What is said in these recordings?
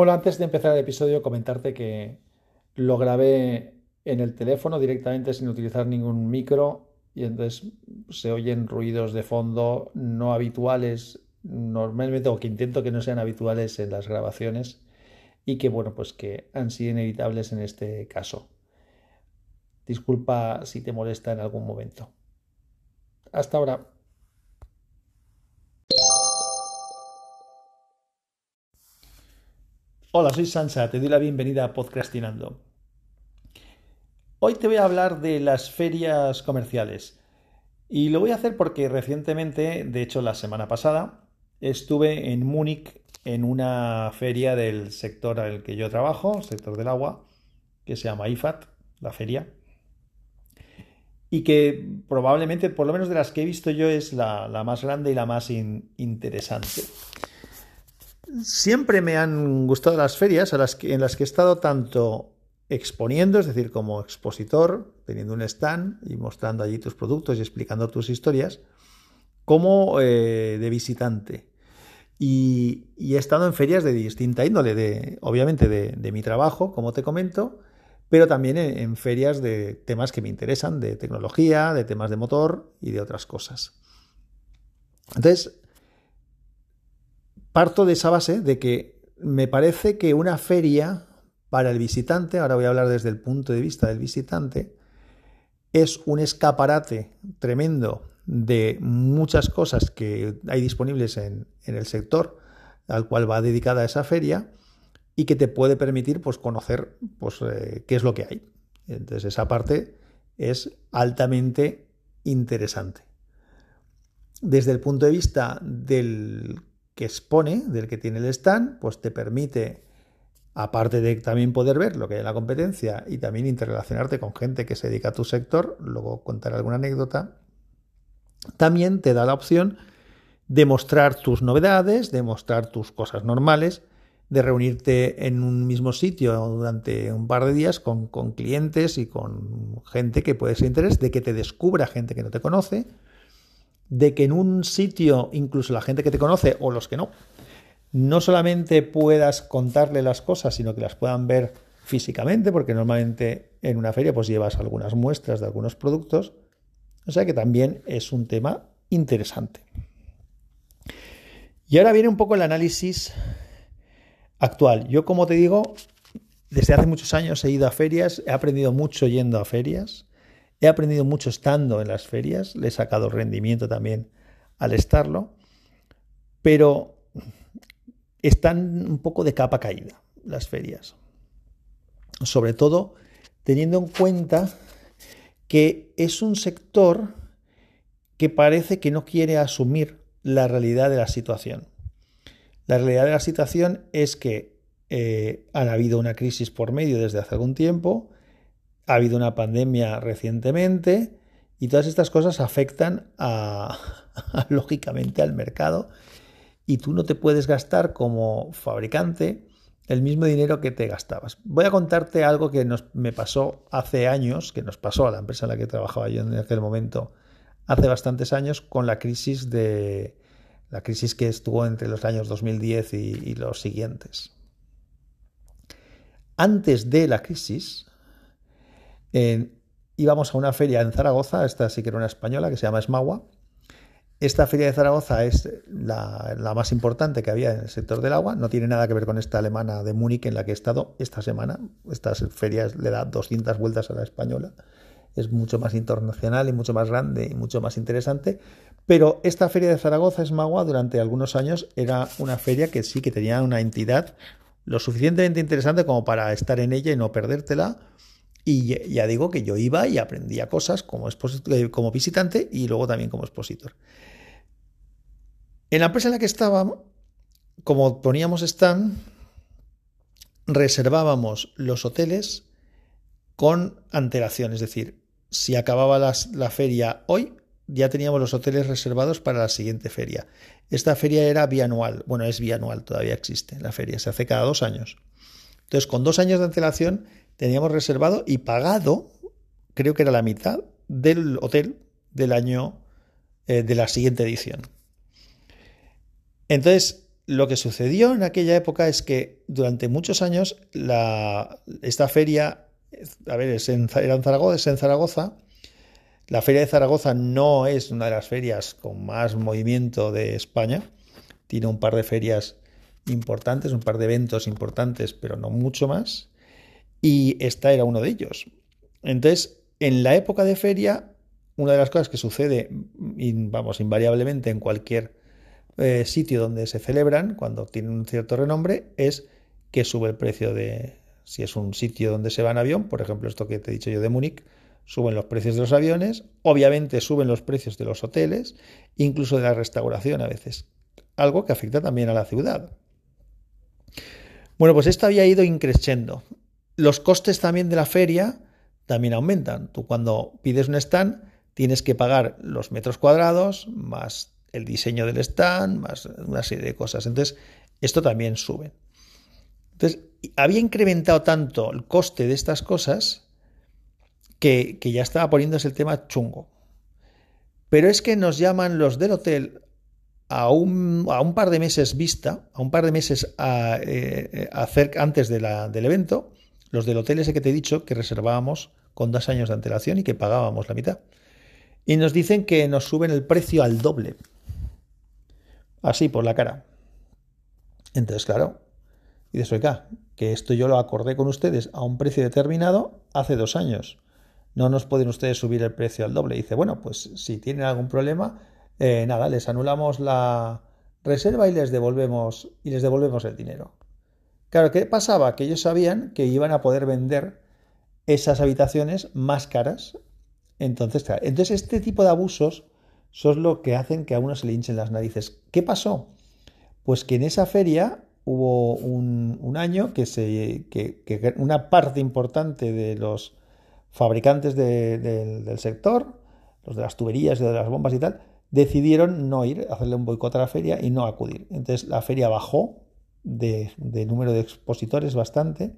Bueno, antes de empezar el episodio, comentarte que lo grabé en el teléfono directamente sin utilizar ningún micro y entonces se oyen ruidos de fondo no habituales normalmente o que intento que no sean habituales en las grabaciones y que bueno pues que han sido inevitables en este caso. Disculpa si te molesta en algún momento. Hasta ahora. Hola, soy Sansa, te doy la bienvenida a Podcastinando. Hoy te voy a hablar de las ferias comerciales. Y lo voy a hacer porque recientemente, de hecho la semana pasada, estuve en Múnich en una feria del sector al que yo trabajo, sector del agua, que se llama IFAT, la feria. Y que probablemente, por lo menos de las que he visto yo, es la, más grande y la más interesante. Siempre me han gustado las ferias en las que he estado tanto exponiendo, es decir, como expositor, teniendo un stand y mostrando allí tus productos y explicando tus historias, como eh, de visitante. Y, he estado en ferias de distinta índole, de, obviamente de, mi trabajo, como te comento, pero también en, ferias de temas que me interesan, de tecnología, de temas de motor y de otras cosas. Entonces, parto de esa base de que me parece que una feria para el visitante, ahora voy a hablar desde el punto de vista del visitante, es un escaparate tremendo de muchas cosas que hay disponibles en, el sector al cual va dedicada esa feria y que te puede permitir pues, conocer pues, eh, qué es lo que hay. Entonces esa parte es altamente interesante. Desde el punto de vista del que expone, del que tiene el stand, pues te permite, aparte de también poder ver lo que hay en la competencia y también interrelacionarte con gente que se dedica a tu sector, luego contar alguna anécdota, también te da la opción de mostrar tus novedades, de mostrar tus cosas normales, de reunirte en un mismo sitio durante un par de días con, con clientes y con gente que puede ser interés, de que te descubra gente que no te conoce, de que en un sitio, incluso la gente que te conoce o los que no, no solamente puedas contarle las cosas, sino que las puedan ver físicamente, porque normalmente en una feria pues llevas algunas muestras de algunos productos, o sea que también es un tema interesante. Y ahora viene un poco el análisis actual. Yo, como te digo, desde hace muchos años he ido a ferias, he aprendido mucho yendo a ferias. He aprendido mucho estando en las ferias, le he sacado rendimiento también al estarlo, pero están un poco de capa caída las ferias. Sobre todo teniendo en cuenta que es un sector que parece que no quiere asumir la realidad de la situación. La realidad de la situación es que eh, ha habido una crisis por medio desde hace algún tiempo, ha habido una pandemia recientemente y todas estas cosas afectan lógicamente al mercado y tú no te puedes gastar como fabricante el mismo dinero que te gastabas. Voy a contarte algo que me pasó hace años, que nos pasó a la empresa en la que trabajaba yo en aquel momento, hace bastantes años, con la crisis de la crisis que estuvo entre los años 2010 y los siguientes. Antes de la crisis, íbamos a una feria en Zaragoza, esta sí que era una española, que se llama Esmagua. Esta feria de Zaragoza es la, más importante que había en el sector del agua. No tiene nada que ver con esta alemana de Múnich en la que he estado esta semana. Estas ferias le da 200 vueltas a la española. Es mucho más internacional y mucho más grande y mucho más interesante. Pero esta feria de Zaragoza, Esmagua, durante algunos años era una feria que sí que tenía una entidad lo suficientemente interesante como para estar en ella y no perdértela y ya digo que yo iba y aprendía cosas como, eh, como visitante y luego también como expositor. En la empresa en la que estaba, como poníamos stand, reservábamos los hoteles con antelación. Es decir, si acababa la feria hoy, ya teníamos los hoteles reservados para la siguiente feria. Esta feria era bianual. Bueno, es bianual, todavía existe la feria, se hace cada dos años. Entonces, con dos años de antelación teníamos reservado y pagado, creo que era la mitad del hotel del año eh, de la siguiente edición. Entonces, lo que sucedió en aquella época es que durante muchos años esta feria, a ver, es en, era Zaragoza, es en Zaragoza, la feria de Zaragoza no es una de las ferias con más movimiento de España, tiene un par de ferias importantes, un par de eventos importantes, pero no mucho más, y esta era uno de ellos. Entonces, en la época de feria, una de las cosas que sucede, vamos, invariablemente en cualquier eh, sitio donde se celebran, cuando tienen un cierto renombre, es que sube el precio de, si es un sitio donde se va en avión, por ejemplo, esto que te he dicho yo de Múnich, suben los precios de los aviones, obviamente suben los precios de los hoteles, incluso de la restauración a veces, algo que afecta también a la ciudad. Bueno, pues esto había ido increciendo. Los costes también de la feria también aumentan. Tú cuando pides un stand tienes que pagar los metros cuadrados más el diseño del stand, más una serie de cosas. Entonces, esto también sube. Entonces, había incrementado tanto el coste de estas cosas que, ya estaba poniéndose el tema chungo. Pero es que nos llaman los del hotel a un, par de meses vista, a un par de meses a, eh, antes de la, del evento, los del hotel ese que te he dicho, que reservábamos con dos años de antelación y que pagábamos la mitad. Y nos dicen que nos suben el precio al doble así por la cara. Entonces, claro, y dices, oiga, que esto yo lo acordé con ustedes a un precio determinado hace dos años. No nos pueden ustedes subir el precio al doble. dice, bueno, pues si tienen algún problema, eh, nada, les anulamos la reserva y les devolvemos y les devolvemos el dinero. Claro, ¿qué pasaba? Que ellos sabían que iban a poder vender esas habitaciones más caras. Entonces, entonces este tipo de abusos son lo que hacen que a uno se le hinchen las narices. ¿Qué pasó? Pues que en esa feria hubo un, año que, que, una parte importante de los fabricantes del sector, los de las tuberías y de las bombas y tal, decidieron no ir, hacerle un boicot a la feria y no acudir. Entonces la feria bajó de, de número de expositores bastante.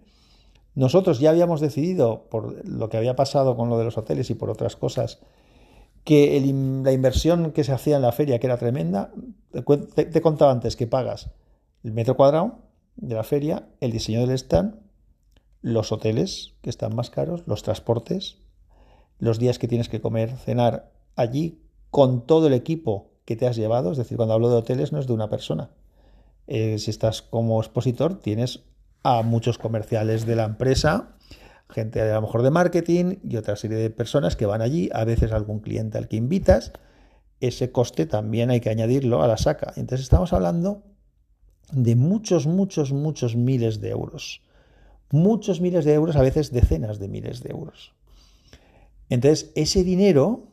Nosotros ya habíamos decidido, por lo que había pasado con lo de los hoteles y por otras cosas, que la inversión que se hacía en la feria, que era tremenda, te, contaba antes que pagas el metro cuadrado de la feria, el diseño del stand, los hoteles, que están más caros, los transportes, los días que tienes que comer, cenar allí, con todo el equipo que te has llevado, es decir, cuando hablo de hoteles no es de una persona. Eh, si estás como expositor, tienes a muchos comerciales de la empresa, gente a lo mejor de marketing y otra serie de personas que van allí, a veces algún cliente al que invitas, ese coste también hay que añadirlo a la saca. Entonces estamos hablando de muchos, muchos, muchos miles de euros. Muchos miles de euros, a veces decenas de miles de euros. Entonces, ese dinero,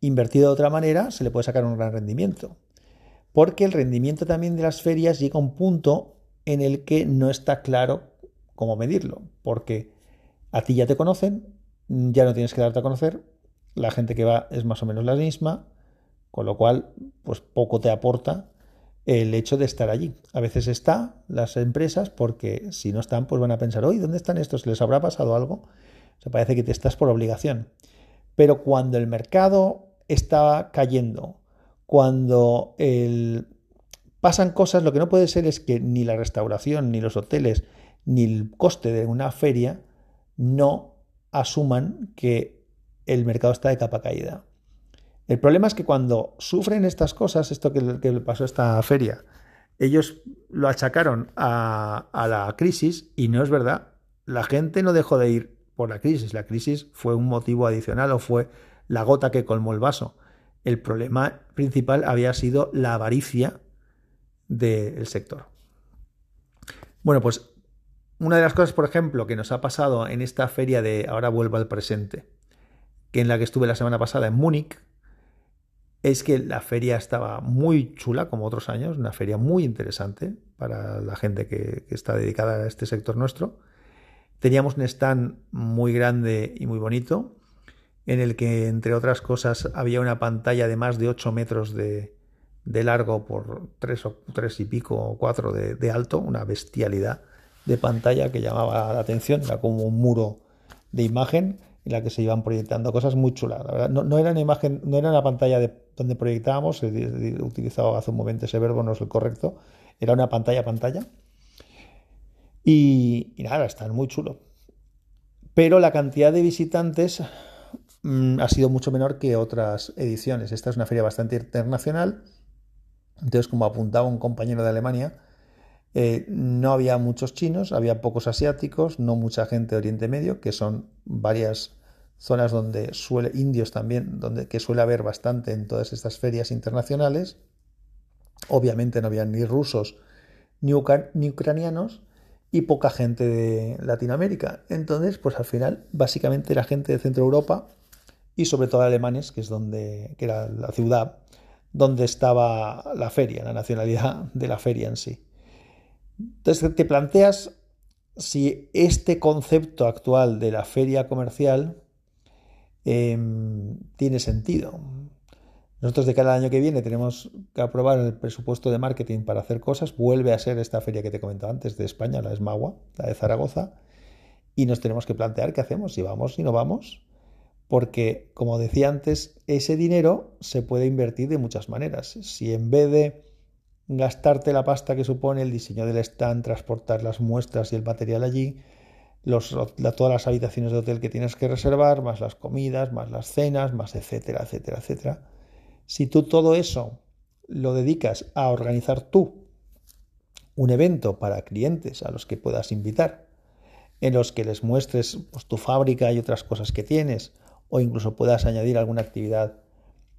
invertido de otra manera, se le puede sacar un gran rendimiento. Porque el rendimiento también de las ferias llega a un punto en el que no está claro cómo medirlo. Porque a ti ya te conocen, ya no tienes que darte a conocer, la gente que va es más o menos la misma, con lo cual, pues poco te aporta el hecho de estar allí. A veces está las empresas porque si no están, pues van a pensar, oye, ¿dónde están estos? ¿Les habrá pasado algo? O parece que te estás por obligación. Pero cuando el mercado está cayendo, cuando pasan cosas, lo que no puede ser es que ni la restauración, ni los hoteles, ni el coste de una feria no asuman que el mercado está de capa caída. El problema es que cuando sufren estas cosas, esto que, le pasó a esta feria, ellos lo achacaron a, a la crisis y no es verdad. La gente no dejó de ir por la crisis. La crisis fue un motivo adicional o fue la gota que colmó el vaso. El problema principal había sido la avaricia del sector. Bueno, pues una de las cosas, por ejemplo, que nos ha pasado en esta feria de Ahora vuelvo al presente, que en la que estuve la semana pasada en Múnich, es que la feria estaba muy chula, como otros años, una feria muy interesante para la gente que, está dedicada a este sector nuestro. Teníamos un stand muy grande y muy bonito, en el que, entre otras cosas, había una pantalla de más de 8 metros de, largo por 3 o y pico o 4 de alto, una bestialidad de pantalla que llamaba la atención, era como un muro de imagen en la que se iban proyectando cosas muy chulas. no, era una imagen, no era una pantalla de, donde proyectábamos, he utilizado hace un momento ese verbo, no es el correcto, Era una pantalla pantalla. Y, nada, están muy chulo. Pero la cantidad de visitantes mm, ha sido mucho menor que otras ediciones. Esta es una feria bastante internacional. Entonces, como apuntaba un compañero de Alemania, eh, no había muchos chinos, había pocos asiáticos, no mucha gente de Oriente Medio, que son varias zonas donde suele, indios también, donde que suele haber bastante en todas estas ferias internacionales. Obviamente no había ni rusos ni, ni ucranianos y poca gente de Latinoamérica. Entonces, pues al final, básicamente la gente de Centro Europa y sobre todo alemanes, que es donde, que era la ciudad donde estaba la feria, la nacionalidad de la feria en sí. Entonces te planteas si este concepto actual de la feria comercial em, tiene sentido. Nosotros de cada año que viene tenemos que aprobar el presupuesto de marketing para hacer cosas. Vuelve a ser esta feria que te comentaba antes de España, la ESMAGUA, la de Zaragoza. Y nos tenemos que plantear qué hacemos, si vamos, si no vamos. Porque, como decía antes, ese dinero se puede invertir de muchas maneras. Si en vez de gastarte la pasta que supone el diseño del stand, transportar las muestras y el material allí, los, todas las habitaciones de hotel que tienes que reservar, más las comidas, más las cenas, más etcétera, etcétera, etcétera. Si tú todo eso lo dedicas a organizar tú un evento para clientes a los que puedas invitar, en los que les muestres pues, tu fábrica y otras cosas que tienes, o incluso puedas añadir alguna actividad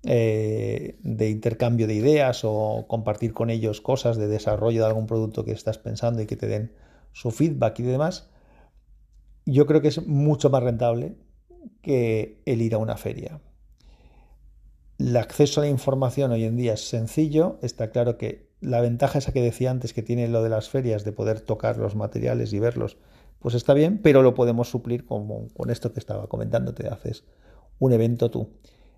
eh, de intercambio de ideas o compartir con ellos cosas de desarrollo de algún producto que estás pensando y que te den su feedback y demás, yo creo que es mucho más rentable que el ir a una feria. El acceso a la información hoy en día es sencillo, está claro que la ventaja esa que decía antes que tiene lo de las ferias de poder tocar los materiales y verlos, pues está bien, pero lo podemos suplir con, esto que estaba comentando, te haces un evento tú.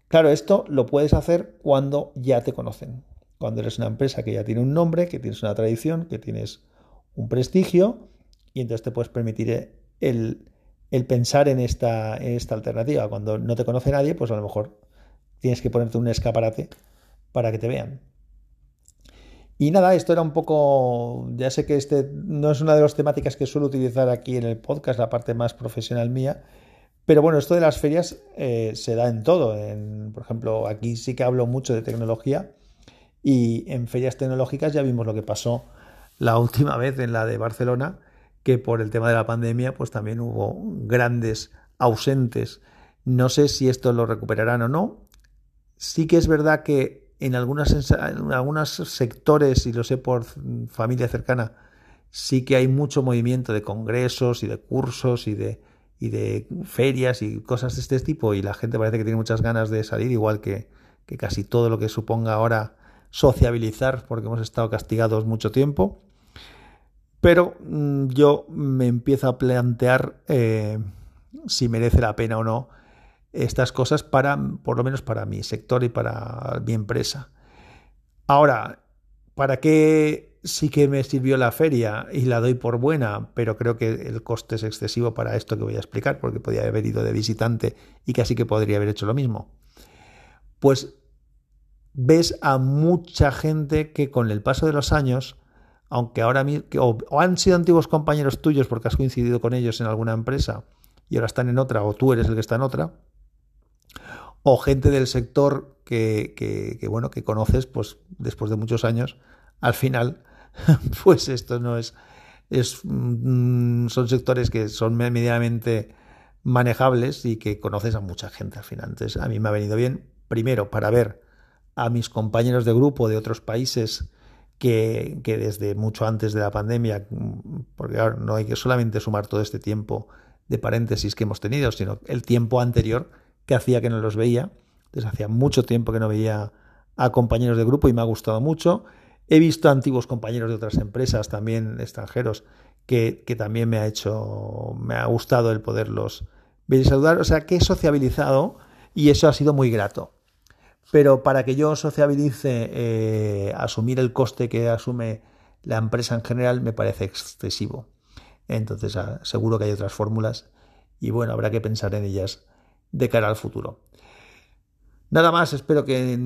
Claro, esto lo puedes hacer cuando ya te conocen, cuando eres una empresa que ya tiene un nombre, que tienes una tradición, que tienes un prestigio y entonces te puedes permitir el, pensar en esta, esta alternativa. Cuando no te conoce nadie, pues a lo mejor tienes que ponerte un escaparate para que te vean. Y nada, esto era un poco, ya sé que este no es una de las temáticas que suelo utilizar aquí en el podcast, la parte más profesional mía, pero bueno, esto de las ferias eh, se da en todo. por ejemplo, aquí sí que hablo mucho de tecnología y en ferias tecnológicas ya vimos lo que pasó la última vez en la de Barcelona, que por el tema de la pandemia pues también hubo grandes ausentes. No sé si esto lo recuperarán o no. Sí que es verdad que en, algunos sectores, y lo sé por familia cercana, sí que hay mucho movimiento de congresos y de cursos y de y de ferias y cosas de este tipo y la gente parece que tiene muchas ganas de salir, igual que, casi todo lo que suponga ahora sociabilizar, porque hemos estado castigados mucho tiempo. Pero mm, yo me empiezo a plantear eh, si merece la pena o no estas cosas para, por lo menos para mi sector y para mi empresa. Ahora, ¿para qué sí que me sirvió la feria y la doy por buena, pero creo que el coste es excesivo para esto que voy a explicar, porque podía haber ido de visitante y casi que podría haber hecho lo mismo. Pues ves a mucha gente que con el paso de los años, aunque ahora o, o han sido antiguos compañeros tuyos porque has coincidido con ellos en alguna empresa y ahora están en otra, o tú eres el que está en otra, o gente del sector que, que bueno, que conoces pues después de muchos años, al final pues esto no es, es mm, son sectores que son medianamente manejables y que conoces a mucha gente al final. Entonces, a mí me ha venido bien, primero, para ver a mis compañeros de grupo de otros países que, que desde mucho antes de la pandemia, porque ahora no hay que solamente sumar todo este tiempo de paréntesis que hemos tenido, sino el tiempo anterior que hacía que no los veía. Desde hacía mucho tiempo que no veía a compañeros de grupo y me ha gustado mucho. He visto antiguos compañeros de otras empresas, también extranjeros, que, también me ha hecho, me ha gustado el poderlos ver y saludar. O sea, que he sociabilizado y eso ha sido muy grato. Pero para que yo sociabilice, eh, asumir el coste que asume la empresa en general me parece excesivo. Entonces, ah, seguro que hay otras fórmulas y bueno, habrá que pensar en ellas de cara al futuro. Nada más, espero que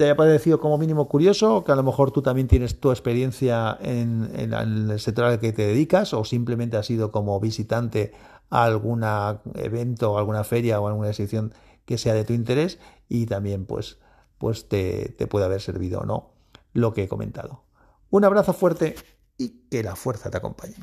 te haya parecido como mínimo curioso, que a lo mejor tú también tienes tu experiencia en, el sector al que te dedicas o simplemente has ido como visitante a algún evento, alguna feria o alguna exhibición que sea de tu interés y también pues, pues te, te puede haber servido o no lo que he comentado. Un abrazo fuerte y que la fuerza te acompañe.